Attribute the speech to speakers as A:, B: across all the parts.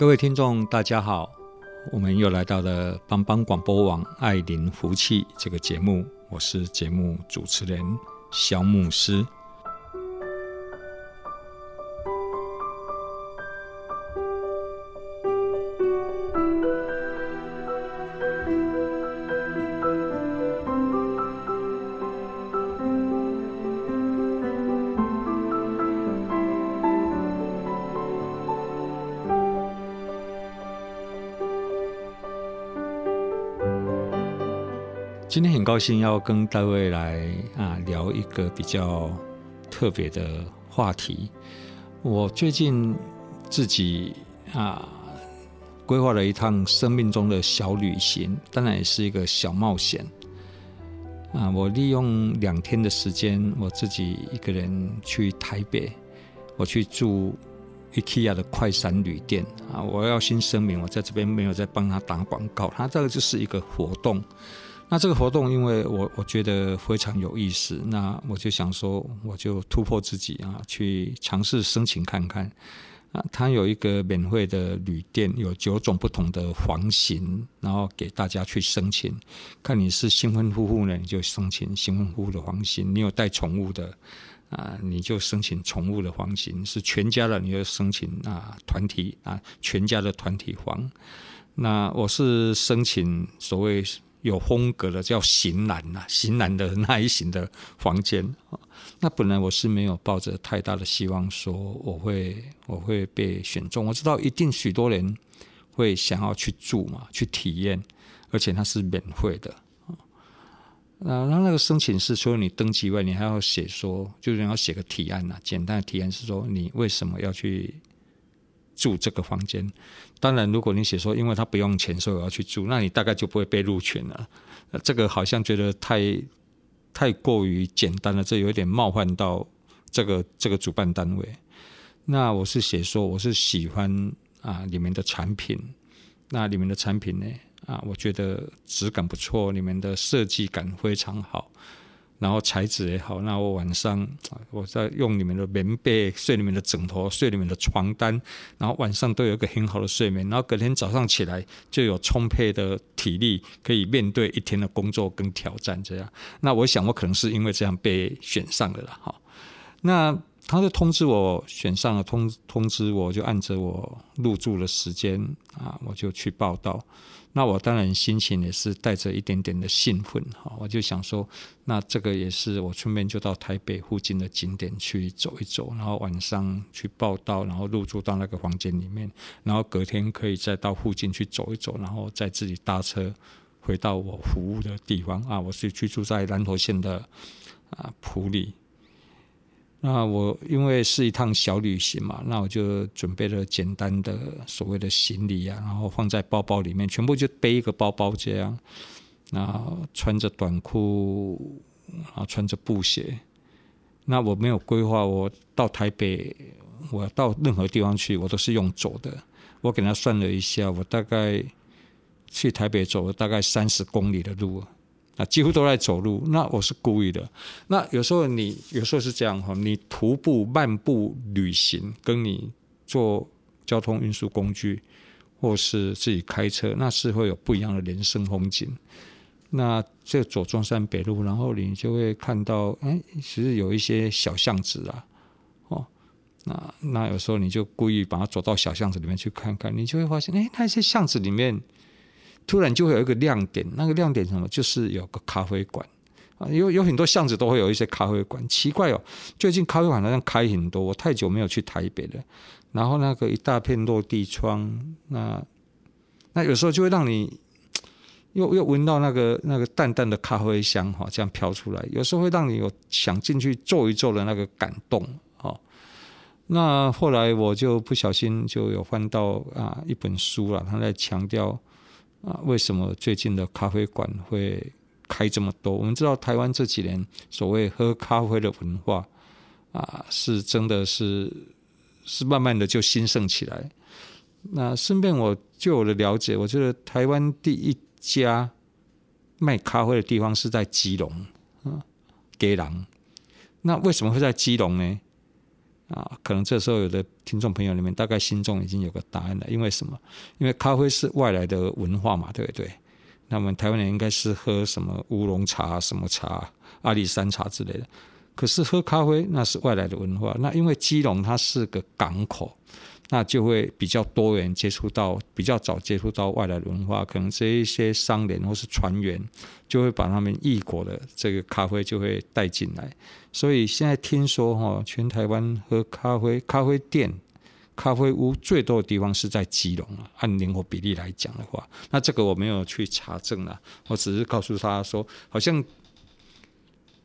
A: 各位听众，大家好，我们又来到了帮帮广播网“爱邻福气”这个节目，我是节目主持人肖牧师。今天很高兴要跟各位来啊聊一个比较特别的话题。我最近自己啊规划了一趟生命中的小旅行，当然也是一个小冒险。啊，我利用两天的时间，我自己一个人去台北，我去住 IKEA 的快闪旅店。啊，我要先声明，我在这边没有在帮他打广告，他这个就是一个活动。那这个活动，因为我我觉得非常有意思，那我就想说，我就突破自己啊，去尝试申请看看啊。它有一个免费的旅店，有九种不同的房型，然后给大家去申请。看你是新婚夫妇呢，你就申请新婚夫妇的房型；你有带宠物的啊，你就申请宠物的房型；是全家的，你就申请啊团体啊全家的团体房。那我是申请所谓。有风格的叫型男呐，型男的那一型的房间。那本来我是没有抱着太大的希望说我会我会被选中。我知道一定许多人会想要去住嘛，去体验，而且它是免费的。那那那个申请是除了你登记外，你还要写说，就是要写个提案呐，简单的提案是说你为什么要去。住这个房间，当然，如果你写说，因为他不用钱，所以我要去住，那你大概就不会被录取了。这个好像觉得太太过于简单了，这有点冒犯到这个这个主办单位。那我是写说，我是喜欢啊里面的产品，那里面的产品呢啊，我觉得质感不错，里面的设计感非常好。然后材质也好，那我晚上我在用里面的棉被睡里面的枕头，睡里面的床单，然后晚上都有一个很好的睡眠，然后隔天早上起来就有充沛的体力，可以面对一天的工作跟挑战。这样，那我想我可能是因为这样被选上的了哈。那他就通知我选上了，通通知我就按着我入住的时间啊，我就去报到。那我当然心情也是带着一点点的兴奋哈，我就想说，那这个也是我顺便就到台北附近的景点去走一走，然后晚上去报到，然后入住到那个房间里面，然后隔天可以再到附近去走一走，然后再自己搭车回到我服务的地方啊，我是居住在南投县的啊埔里。那我因为是一趟小旅行嘛，那我就准备了简单的所谓的行李啊，然后放在包包里面，全部就背一个包包这样。然后穿着短裤，然后穿着布鞋。那我没有规划，我到台北，我到任何地方去，我都是用走的。我给他算了一下，我大概去台北走了大概三十公里的路。啊几乎都在走路。那我是故意的。那有时候你有时候是这样哈，你徒步漫步旅行，跟你坐交通运输工具，或是自己开车，那是会有不一样的人生风景。那这走中山北路，然后你就会看到，哎，其实有一些小巷子啊，哦，那那有时候你就故意把它走到小巷子里面去看看，你就会发现，哎，那些巷子里面。突然就会有一个亮点，那个亮点什么？就是有个咖啡馆啊，有有很多巷子都会有一些咖啡馆。奇怪哦，最近咖啡馆好像开很多，我太久没有去台北了。然后那个一大片落地窗，那那有时候就会让你 又又闻到那个那个淡淡的咖啡香哈，这样飘出来，有时候会让你有想进去坐一坐的那个感动哦。那后来我就不小心就有翻到啊一本书了，他在强调啊为什么最近的咖啡馆会开这么多？我们知道台湾这几年所谓喝咖啡的文化啊，是真的是是慢慢的就兴盛起来。那顺便我就有了了解，我觉得台湾第一家卖咖啡的地方是在基隆啊，基隆。那为什么会在基隆呢？啊，可能这时候有的听众朋友里面大概心中已经有个答案了，因为什么？因为咖啡是外来的文化嘛，对不对？那么台湾人应该是喝什么乌龙茶、什么茶、阿里山茶之类的。可是喝咖啡那是外来的文化。那因为基隆它是个港口，那就会比较多元接触到，比较早接触到外来文化。可能这一些商人或是船员就会把他们异国的这个咖啡就会带进来。所以现在听说哈，全台湾喝咖啡咖啡店。咖啡屋最多的地方是在基隆啊，按灵活比例来讲的话，那这个我没有去查证了，我只是告诉他说，好像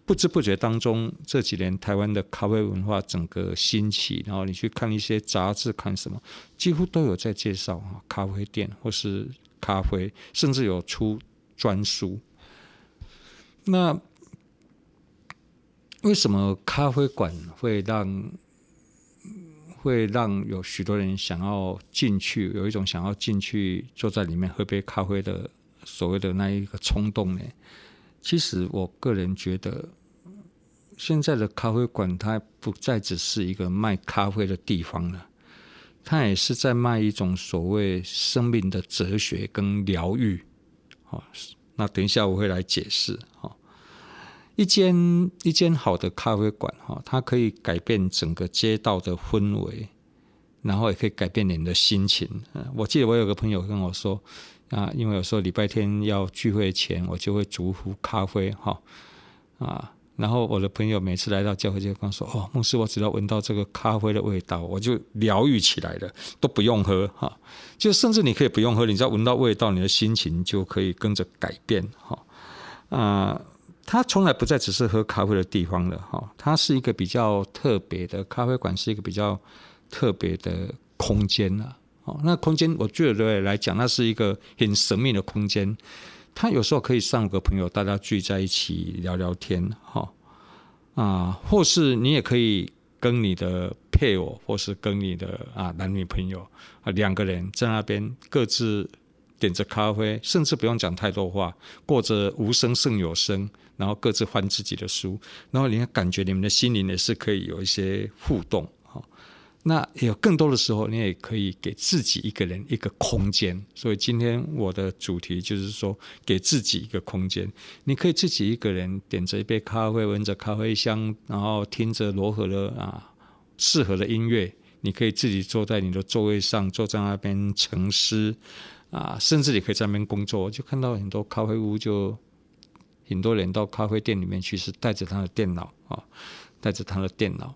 A: 不知不觉当中这几年台湾的咖啡文化整个兴起，然后你去看一些杂志看什么，几乎都有在介绍啊咖啡店或是咖啡，甚至有出专书。那为什么咖啡馆会让？会让有许多人想要进去，有一种想要进去坐在里面喝杯咖啡的所谓的那一个冲动呢？其实我个人觉得，现在的咖啡馆它不再只是一个卖咖啡的地方了，它也是在卖一种所谓生命的哲学跟疗愈。好，那等一下我会来解释。好。一间一间好的咖啡馆，哈，它可以改变整个街道的氛围，然后也可以改变你的心情。我记得我有个朋友跟我说，啊，因为有时候礼拜天要聚会前，我就会煮壶咖啡，哈，啊，然后我的朋友每次来到教会就跟我说，哦，牧师，我只要闻到这个咖啡的味道，我就疗愈起来了，都不用喝，哈，就甚至你可以不用喝，你只要闻到味道，你的心情就可以跟着改变，哈，啊。它从来不再只是喝咖啡的地方了，哈，它是一个比较特别的咖啡馆，是一个比较特别的空间了，哦，那空间我觉得来讲，那是一个很神秘的空间。它有时候可以上五个朋友，大家聚在一起聊聊天，哈，啊，或是你也可以跟你的配偶，或是跟你的啊男女朋友啊两个人在那边各自点着咖啡，甚至不用讲太多话，过着无声胜有声。然后各自翻自己的书，然后你会感觉你们的心灵也是可以有一些互动哈。那有更多的时候，你也可以给自己一个人一个空间。所以今天我的主题就是说，给自己一个空间。你可以自己一个人点着一杯咖啡，闻着咖啡香，然后听着柔和的啊适合的音乐。你可以自己坐在你的座位上，坐在那边沉思啊，甚至你可以在那边工作。就看到很多咖啡屋就。很多人到咖啡店里面去是带着他的电脑啊，带着他的电脑，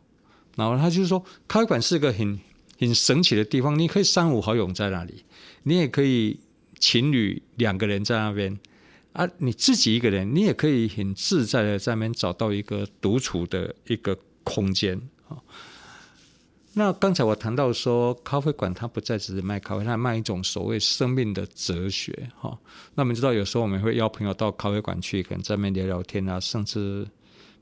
A: 然后他就是说，咖啡馆是个很很神奇的地方。你可以三五好友在那里，你也可以情侣两个人在那边啊，你自己一个人，你也可以很自在的在那边找到一个独处的一个空间啊。那刚才我谈到说，咖啡馆它不再只是卖咖啡，它卖一种所谓生命的哲学哈。那我们知道，有时候我们会邀朋友到咖啡馆去，可能在那边聊聊天啊，甚至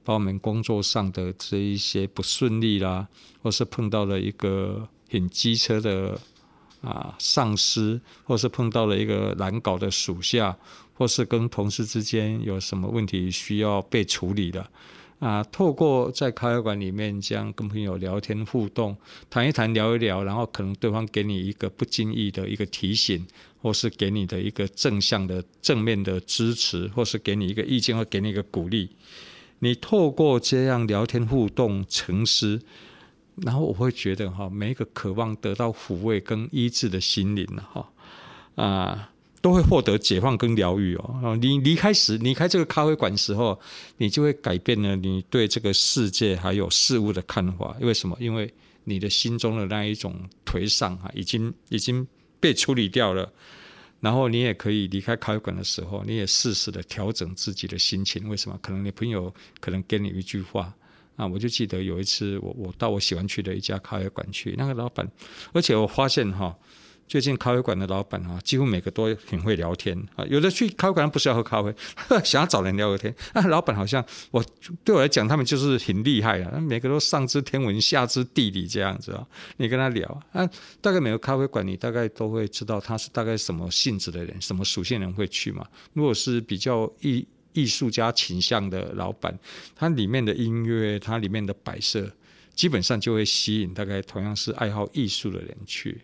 A: 把我们工作上的这一些不顺利啦，或是碰到了一个很机车的啊上司，或是碰到了一个难搞的属下，或是跟同事之间有什么问题需要被处理的。啊，透过在咖啡馆里面这样跟朋友聊天互动，谈一谈，聊一聊，然后可能对方给你一个不经意的一个提醒，或是给你的一个正向的正面的支持，或是给你一个意见，或给你一个鼓励。你透过这样聊天互动沉思，然后我会觉得哈，每一个渴望得到抚慰跟医治的心灵哈啊。都会获得解放跟疗愈哦。你离开时，离开这个咖啡馆时候，你就会改变了你对这个世界还有事物的看法。因为什么？因为你的心中的那一种颓丧啊，已经已经被处理掉了。然后你也可以离开咖啡馆的时候，你也适时的调整自己的心情。为什么？可能你朋友可能给你一句话啊，我就记得有一次我我到我喜欢去的一家咖啡馆去，那个老板，而且我发现哈。最近咖啡馆的老板啊，几乎每个都很会聊天啊。有的去咖啡馆不是要喝咖啡，想要找人聊个天。啊，老板好像我对我来讲，他们就是很厉害啊。每个都上知天文下知地理这样子啊。你跟他聊啊，大概每个咖啡馆你大概都会知道他是大概什么性质的人，什么属性人会去嘛。如果是比较艺艺术家倾向的老板，他里面的音乐，它里面的摆设。基本上就会吸引大概同样是爱好艺术的人去。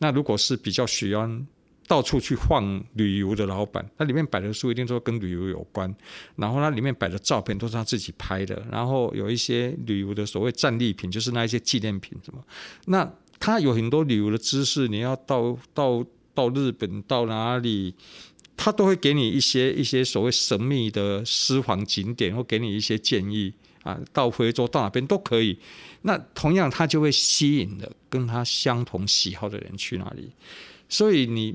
A: 那如果是比较喜欢到处去晃旅游的老板，那里面摆的书一定都跟旅游有关，然后那里面摆的照片都是他自己拍的，然后有一些旅游的所谓战利品，就是那一些纪念品什么。那他有很多旅游的知识，你要到到到日本到哪里，他都会给你一些一些所谓神秘的私房景点，或给你一些建议。啊，到非洲到哪边都可以。那同样，他就会吸引了跟他相同喜好的人去那里。所以你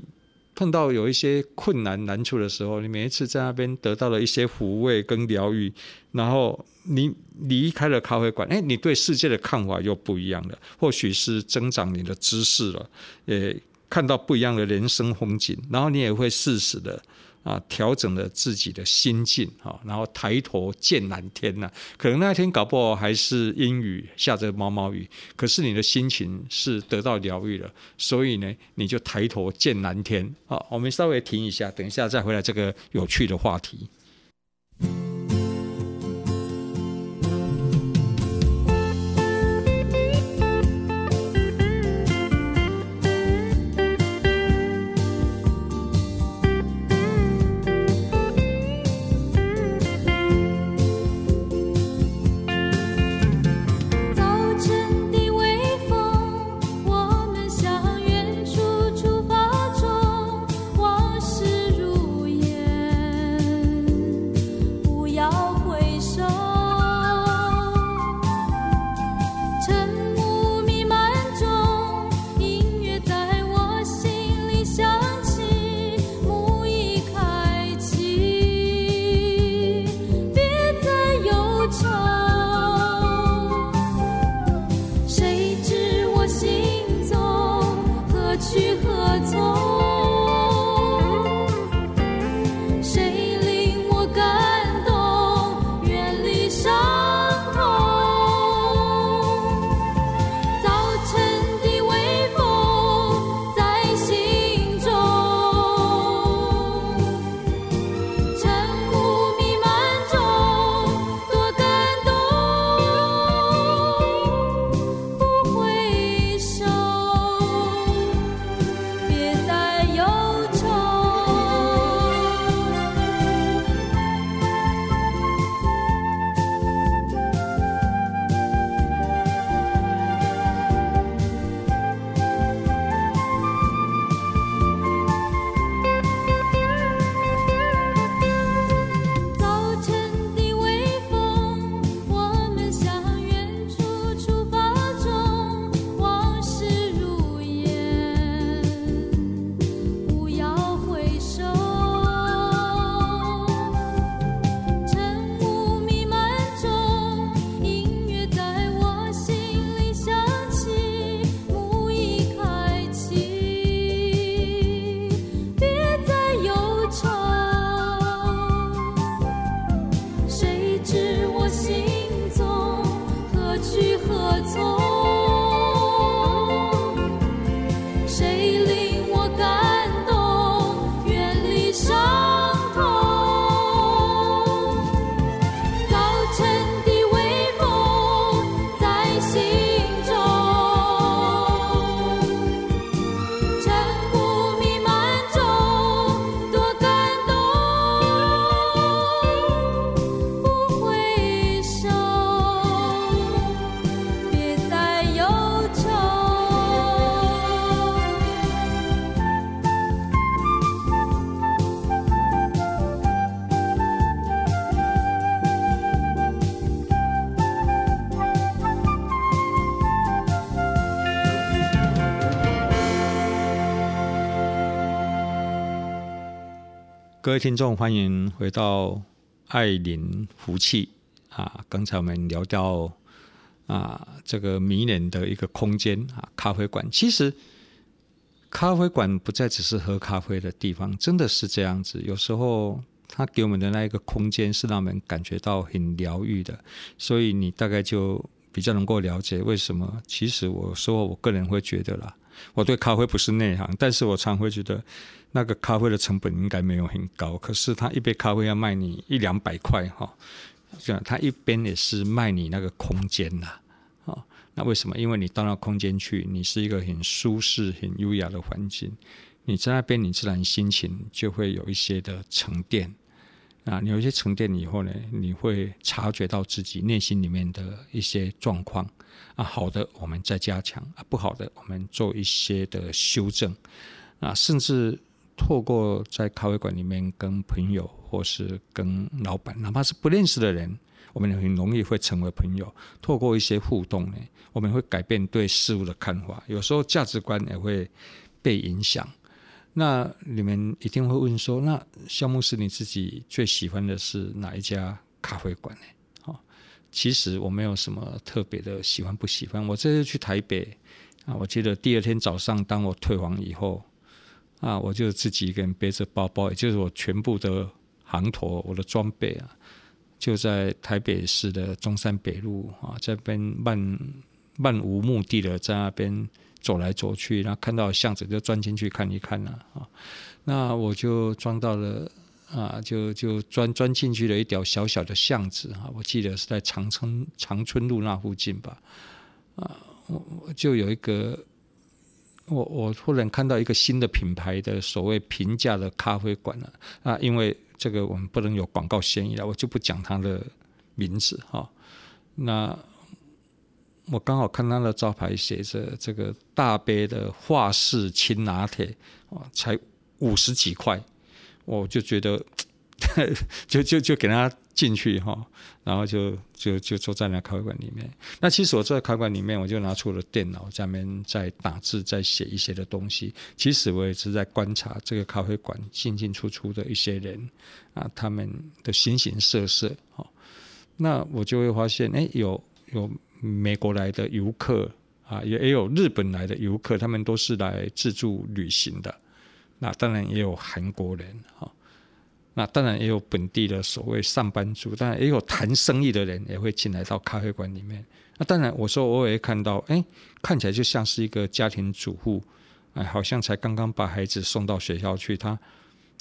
A: 碰到有一些困难难处的时候，你每一次在那边得到了一些抚慰跟疗愈，然后你离开了咖啡馆，哎，你对世界的看法又不一样了。或许是增长你的知识了，也看到不一样的人生风景，然后你也会适时的。啊，调整了自己的心境啊，然后抬头见蓝天呐。可能那一天搞不好还是阴雨，下着毛毛雨，可是你的心情是得到疗愈了，所以呢，你就抬头见蓝天。啊，我们稍微停一下，等一下再回来这个有趣的话题。各位听众，欢迎回到爱邻福气啊！刚才我们聊到啊，这个迷人的一个空间啊，咖啡馆。其实，咖啡馆不再只是喝咖啡的地方，真的是这样子。有时候，它给我们的那一个空间是让我们感觉到很疗愈的，所以你大概就比较能够了解为什么。其实，我说我个人会觉得啦。我对咖啡不是内行，但是我常会觉得那个咖啡的成本应该没有很高，可是他一杯咖啡要卖你一两百块哈，这样他一边也是卖你那个空间呐，啊，那为什么？因为你到那空间去，你是一个很舒适、很优雅的环境，你在那边，你自然心情就会有一些的沉淀。啊，你有一些沉淀以后呢，你会察觉到自己内心里面的一些状况。啊，好的，我们再加强；啊，不好的，我们做一些的修正。啊，甚至透过在咖啡馆里面跟朋友或是跟老板，哪怕是不认识的人，我们很容易会成为朋友。透过一些互动呢，我们会改变对事物的看法，有时候价值观也会被影响。那你们一定会问说，那萧牧师你自己最喜欢的是哪一家咖啡馆呢？哦，其实我没有什么特别的喜欢不喜欢。我这次去台北啊，我记得第二天早上，当我退房以后啊，我就自己一个人背着包包，也就是我全部的行头、我的装备啊，就在台北市的中山北路啊，这边漫漫无目的的在那边。走来走去，然后看到巷子就钻进去看一看啊。那我就钻到了啊，就就钻钻进去了一条小小的巷子啊，我记得是在长春长春路那附近吧，啊，我我就有一个，我我忽然看到一个新的品牌的所谓平价的咖啡馆了啊，因为这个我们不能有广告嫌疑了，我就不讲它的名字哈，那。我刚好看他的招牌写着这个大杯的华式轻拿铁，才五十几块，我就觉得 就就就给他进去哈，然后就就就坐在那咖啡馆里面。那其实我坐在咖啡馆里面，我就拿出了电脑，在那边在打字，在写一些的东西。其实我也是在观察这个咖啡馆进进出出的一些人啊，他们的形形色色哈。那我就会发现，哎，有有。美国来的游客啊，也也有日本来的游客，他们都是来自助旅行的。那当然也有韩国人哈，那当然也有本地的所谓上班族，当然也有谈生意的人也会进来到咖啡馆里面。那当然，我说我也看到，哎，看起来就像是一个家庭主妇，哎，好像才刚刚把孩子送到学校去，他。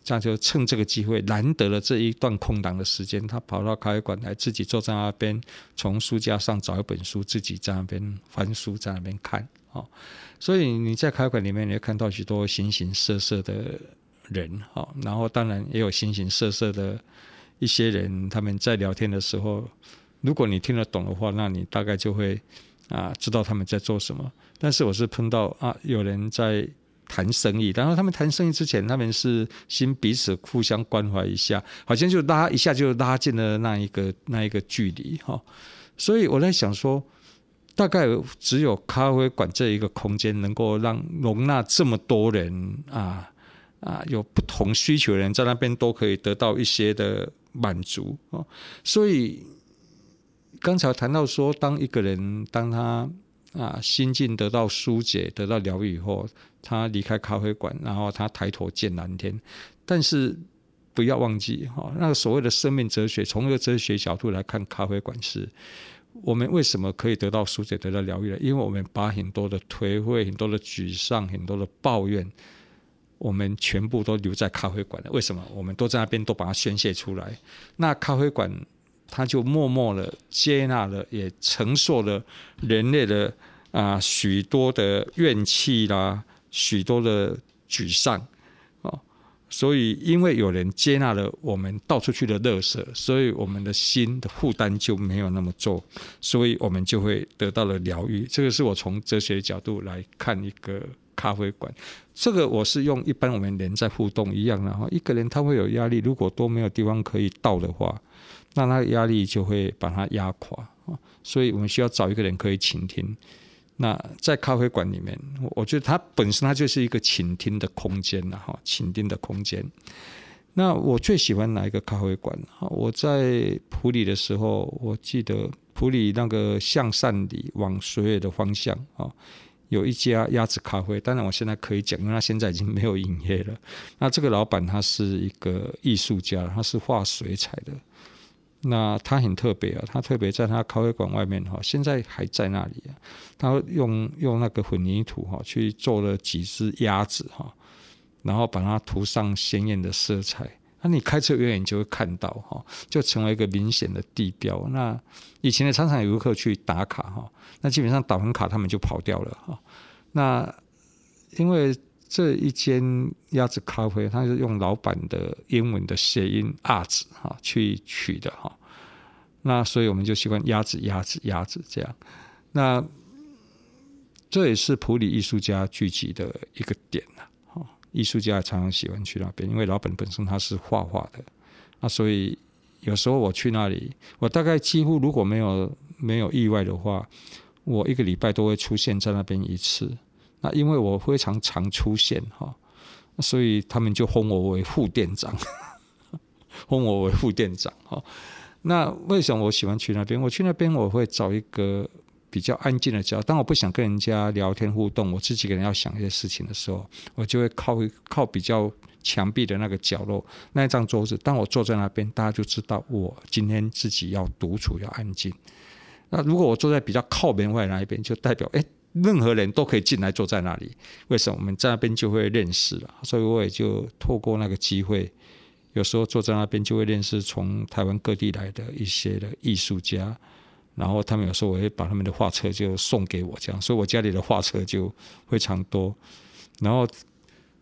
A: 这样就趁这个机会，难得了这一段空档的时间，他跑到咖啡馆来，自己坐在那边，从书架上找一本书，自己在那边翻书，在那边看。哦，所以你在咖啡馆里面，你会看到许多形形色色的人，哦，然后当然也有形形色色的一些人，他们在聊天的时候，如果你听得懂的话，那你大概就会啊知道他们在做什么。但是我是碰到啊有人在。谈生意，然后他们谈生意之前，他们是先彼此互相关怀一下，好像就拉一下就拉近了那一个那一个距离哈。所以我在想说，大概只有咖啡馆这一个空间，能够让容纳这么多人啊啊，有不同需求的人在那边都可以得到一些的满足哦。所以刚才谈到说，当一个人当他。啊，心境得到疏解、得到疗愈以后，他离开咖啡馆，然后他抬头见蓝天。但是不要忘记哈，那个所谓的生命哲学，从一个哲学角度来看，咖啡馆是我们为什么可以得到疏解、得到疗愈呢？因为我们把很多的颓废、很多的沮丧、很多的抱怨，我们全部都留在咖啡馆了。为什么？我们都在那边都把它宣泄出来。那咖啡馆。他就默默的接纳了，也承受了人类的啊许多的怨气啦，许多的沮丧啊，所以因为有人接纳了我们倒出去的垃圾，所以我们的心的负担就没有那么重，所以我们就会得到了疗愈。这个是我从哲学角度来看一个咖啡馆，这个我是用一般我们人在互动一样然后，一个人他会有压力，如果都没有地方可以倒的话。那他压力就会把他压垮啊，所以我们需要找一个人可以倾听。那在咖啡馆里面，我觉得它本身它就是一个倾听的空间了哈，倾听的空间。那我最喜欢哪一个咖啡馆？我在普里的时候，我记得普里那个向善里往水尾的方向啊，有一家鸭子咖啡。当然，我现在可以讲，因为他现在已经没有营业了。那这个老板他是一个艺术家，他是画水彩的。那他很特别啊，他特别在他咖啡馆外面哈，现在还在那里啊。他用用那个混凝土哈去做了几只鸭子哈，然后把它涂上鲜艳的色彩。那你开车远远就会看到哈，就成为一个明显的地标。那以前的常常有游客去打卡哈，那基本上打完卡他们就跑掉了哈。那因为。这一间鸭子咖啡，它是用老板的英文的谐音“鸭子”哈去取的哈，那所以我们就习惯鸭子、鸭子、鸭子这样。那这也是普里艺术家聚集的一个点呐，哈，艺术家常常喜欢去那边，因为老板本身他是画画的，那所以有时候我去那里，我大概几乎如果没有没有意外的话，我一个礼拜都会出现在那边一次。那因为我非常常出现哈，所以他们就封我为副店长，封我为副店长哈。那为什么我喜欢去那边？我去那边我会找一个比较安静的角，当我不想跟人家聊天互动，我自己可能要想一些事情的时候，我就会靠靠比较墙壁的那个角落那一张桌子。当我坐在那边，大家就知道我今天自己要独处要安静。那如果我坐在比较靠门外那一边，就代表哎。任何人都可以进来坐在那里，为什么？我们在那边就会认识了，所以我也就透过那个机会，有时候坐在那边就会认识从台湾各地来的一些的艺术家，然后他们有时候我会把他们的画册就送给我，这样，所以我家里的画册就非常多。然后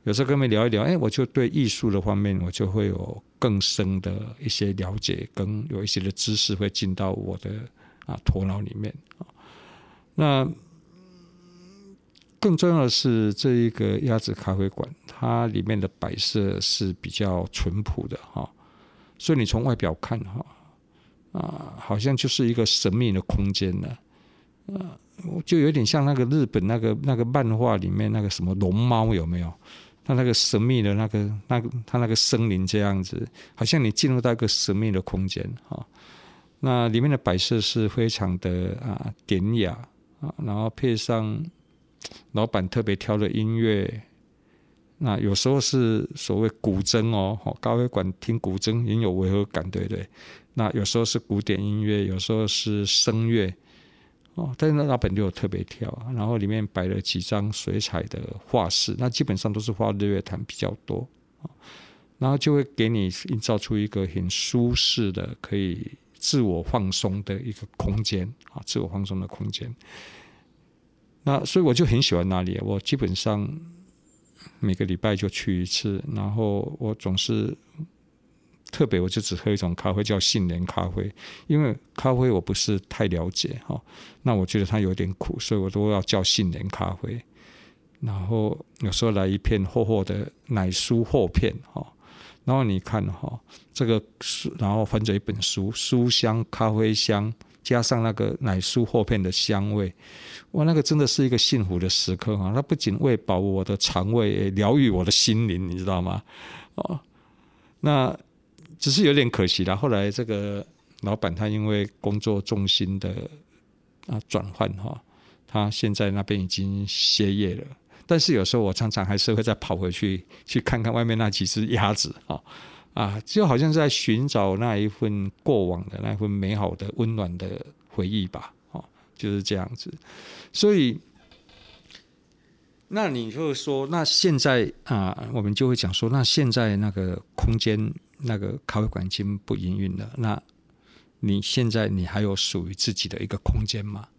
A: 有时候跟他们聊一聊，哎，我就对艺术的方面，我就会有更深的一些了解，跟有一些的知识会进到我的啊头脑里面啊，那。更重要的是，这一个鸭子咖啡馆，它里面的摆设是比较淳朴的哈，所以你从外表看哈，啊，好像就是一个神秘的空间呢，啊，就有点像那个日本那个那个漫画里面那个什么龙猫有没有？它那个神秘的那个那个它那个森林这样子，好像你进入到一个神秘的空间哈。那里面的摆设是非常的啊典雅啊，然后配上。老板特别挑的音乐，那有时候是所谓古筝哦，咖啡馆听古筝很有违和感，对不对？那有时候是古典音乐，有时候是声乐哦。但是那老板就有特别挑，然后里面摆了几张水彩的画室，那基本上都是画日月潭比较多，然后就会给你营造出一个很舒适的、可以自我放松的一个空间啊，自我放松的空间。那所以我就很喜欢那里，我基本上每个礼拜就去一次，然后我总是特别，我就只喝一种咖啡，叫杏仁咖啡，因为咖啡我不是太了解哈，那我觉得它有点苦，所以我都要叫杏仁咖啡。然后有时候来一片厚厚的奶酥厚片哈，然后你看哈，这个书，然后翻着一本书，书香咖啡香。加上那个奶酥厚片的香味，哇，那个真的是一个幸福的时刻啊！它不仅喂饱我的肠胃，也疗愈我的心灵，你知道吗？哦，那只是有点可惜了。后来这个老板他因为工作重心的啊转换哈，他现在那边已经歇业了。但是有时候我常常还是会再跑回去去看看外面那几只鸭子啊。啊，就好像在寻找那一份过往的那一份美好的温暖的回忆吧，哦，就是这样子。所以，那你就说，那现在啊，我们就会讲说，那现在那个空间，那个咖啡馆已经不营运了。那你现在你还有属于自己的一个空间吗？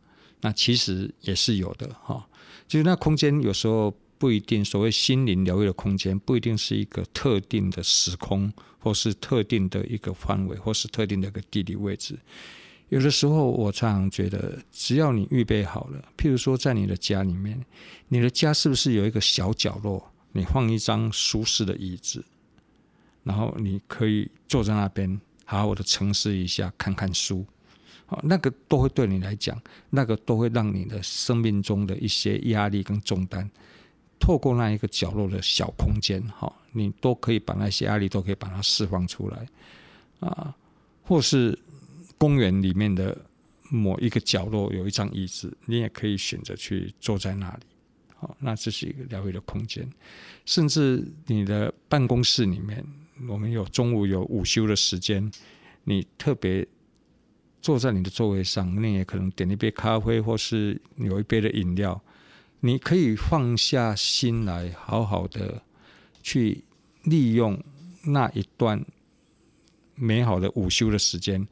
A: 那其实也是有的，哈。就是那空间有时候。不一定，所谓心灵疗愈的空间，不一定是一个特定的时空，或是特定的一个范围，或是特定的一个地理位置。有的时候，我常常觉得，只要你预备好了，譬如说，在你的家里面，你的家是不是有一个小角落，你放一张舒适的椅子，然后你可以坐在那边，好好的沉思一下，看看书，好，那个都会对你来讲，那个都会让你的生命中的一些压力跟重担。透过那一个角落的小空间，哈，你都可以把那些压力都可以把它释放出来，啊，或是公园里面的某一个角落有一张椅子，你也可以选择去坐在那里，好，那这是一个疗愈的空间。甚至你的办公室里面，我们有中午有午休的时间，你特别坐在你的座位上，你也可能点一杯咖啡，或是有一杯的饮料。你可以放下心来，好好的去利用那一段美好的午休的时间。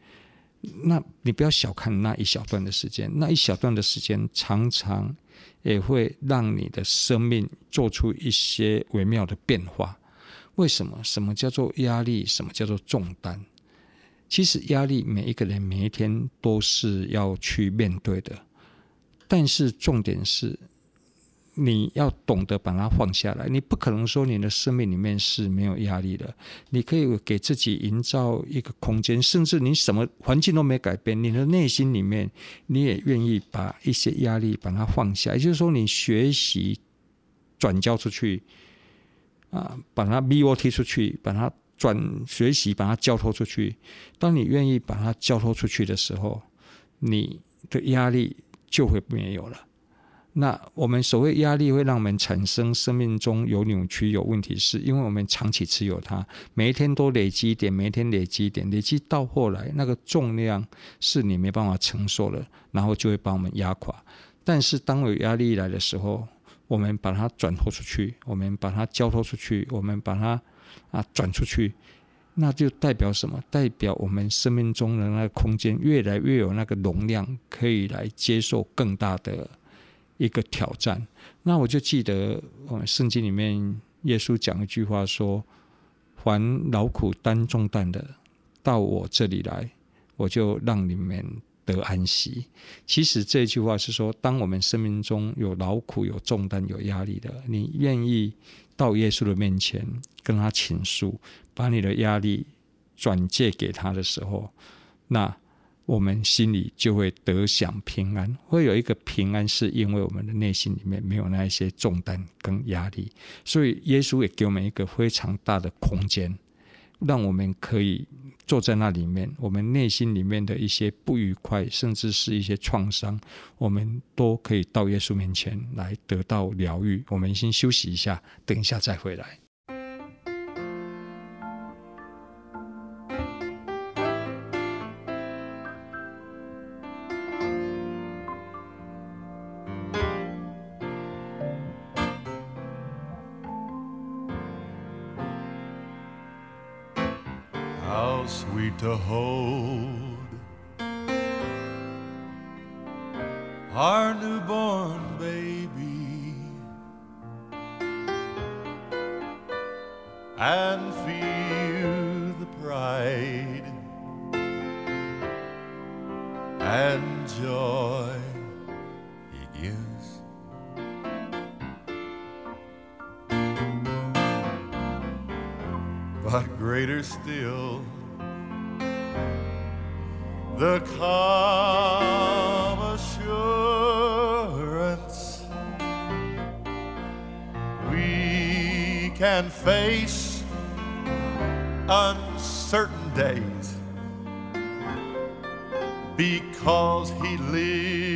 A: 那你不要小看那一小段的时间，那一小段的时间常常也会让你的生命做出一些微妙的变化。为什么？什么叫做压力？什么叫做重担？其实压力，每一个人每一天都是要去面对的，但是重点是。你要懂得把它放下来，你不可能说你的生命里面是没有压力的。你可以给自己营造一个空间，甚至你什么环境都没改变，你的内心里面你也愿意把一些压力把它放下。也就是说，你学习转交出去啊，把它 BOT 出去，把它转学习，把它交托出去。当你愿意把它交托出去的时候，你的压力就会没有了。那我们所谓压力会让我们产生生命中有扭曲、有问题，是因为我们长期持有它，每一天都累积一点，每一天累积一点，累积到后来那个重量是你没办法承受了，然后就会把我们压垮。但是当有压力来的时候，我们把它转托出去，我们把它交托出去，我们把它啊转出去，那就代表什么？代表我们生命中的那个空间越来越有那个容量，可以来接受更大的。一个挑战，那我就记得，我们圣经里面耶稣讲一句话说：“凡劳苦担重担的，到我这里来，我就让你们得安息。”其实这句话是说，当我们生命中有劳苦、有重担、有压力的，你愿意到耶稣的面前跟他倾诉，把你的压力转借给他的时候，那。我们心里就会得享平安，会有一个平安，是因为我们的内心里面没有那一些重担跟压力，所以耶稣也给我们一个非常大的空间，让我们可以坐在那里面，我们内心里面的一些不愉快，甚至是一些创伤，我们都可以到耶稣面前来得到疗愈。我们先休息一下，等一下再回
B: 来。to hold. Our newborn baby. And feel the pride. And joy he gives. But greater still, the calm assurance we can face uncertain days because He lives.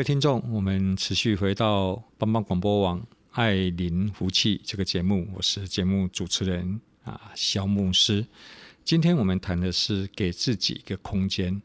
A: 位听众，我们持续回到帮帮广播网爱林福气这个节目，我是节目主持人啊肖牧师。今天我们谈的是给自己一个空间。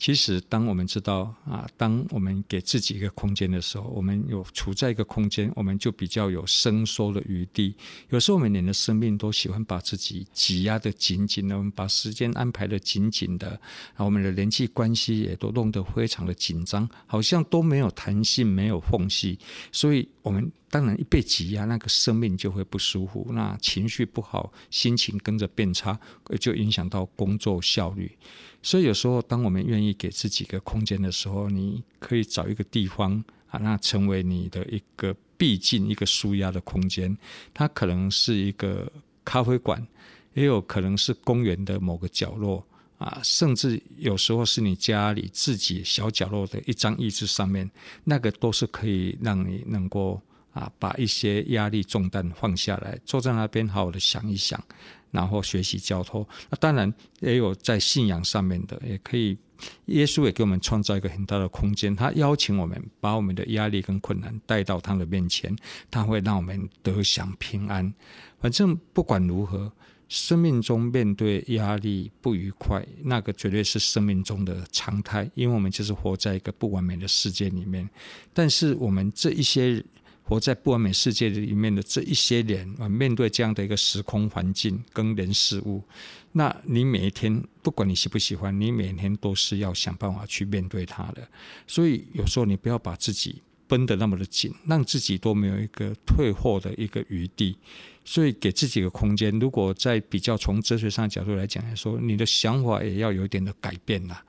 A: 其实，当我们知道啊，当我们给自己一个空间的时候，我们有处在一个空间，我们就比较有伸缩的余地。有时候，我们连的生命都喜欢把自己挤压得紧紧的，我们把时间安排得紧紧的，然后我们的人际关系也都弄得非常的紧张，好像都没有弹性，没有缝隙。所以，我们当然一被挤压，那个生命就会不舒服，那情绪不好，心情跟着变差，就影响到工作效率。所以有时候，当我们愿意给自己一个空间的时候，你可以找一个地方啊，那成为你的一个避静、一个舒压的空间。它可能是一个咖啡馆，也有可能是公园的某个角落啊，甚至有时候是你家里自己小角落的一张椅子上面，那个都是可以让你能够啊，把一些压力重担放下来，坐在那边好好的想一想。然后学习交托，那当然也有在信仰上面的，也可以。耶稣也给我们创造一个很大的空间，他邀请我们把我们的压力跟困难带到他的面前，他会让我们得享平安。反正不管如何，生命中面对压力不愉快，那个绝对是生命中的常态，因为我们就是活在一个不完美的世界里面。但是我们这一些。活在不完美世界里面的这一些人啊，面对这样的一个时空环境跟人事物，那你每一天，不管你喜不喜欢，你每天都是要想办法去面对它的。所以有时候你不要把自己绷得那么的紧，让自己都没有一个退后的一个余地。所以给自己一个空间。如果在比较从哲学上角度来讲来说，你的想法也要有一点的改变了。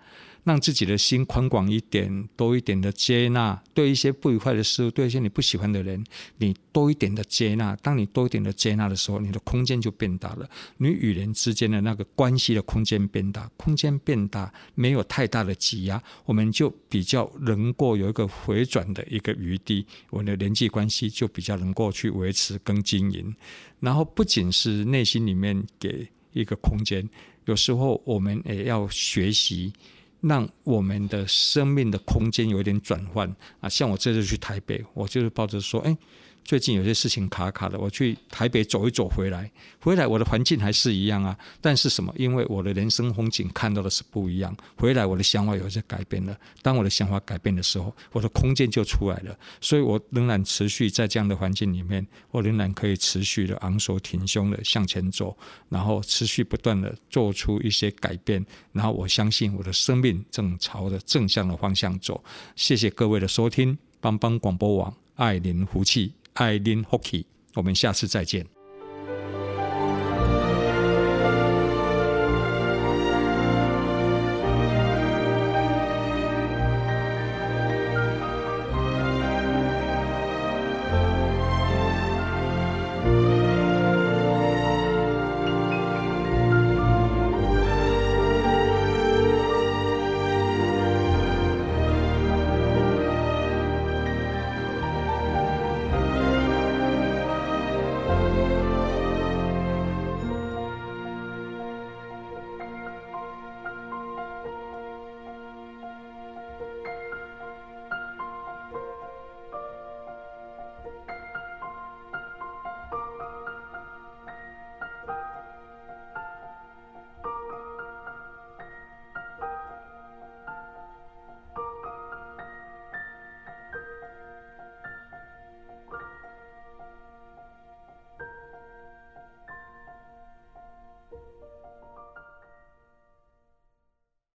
A: 让自己的心宽广一点，多一点的接纳，对一些不愉快的事物，对一些你不喜欢的人，你多一点的接纳。当你多一点的接纳的时候，你的空间就变大了。你与人之间的那个关系的空间变大，空间变大，没有太大的挤压，我们就比较能够有一个回转的一个余地。我们的人际关系就比较能够去维持跟经营。然后不仅是内心里面给一个空间，有时候我们也要学习。让我们的生命的空间有一点转换。啊，像我这次去台北，我就是抱着说，哎，最近有些事情卡卡的，我去台北走一走回来，回来我的环境还是一样啊，但是什么？因为我的人生风景看到的是不一样，回来我的想法有些改变了。当我的想法改变的时候，我的空间就出来了。所以我仍然持续在这样的环境里面，我仍然可以持续的昂首挺胸的向前走，然后持续不断的做出一些改变。然后我相信我的生命正朝着正向的方向走。谢谢各位的收听，帮帮广播网爱您福气。爱邻福气，我们下次再见。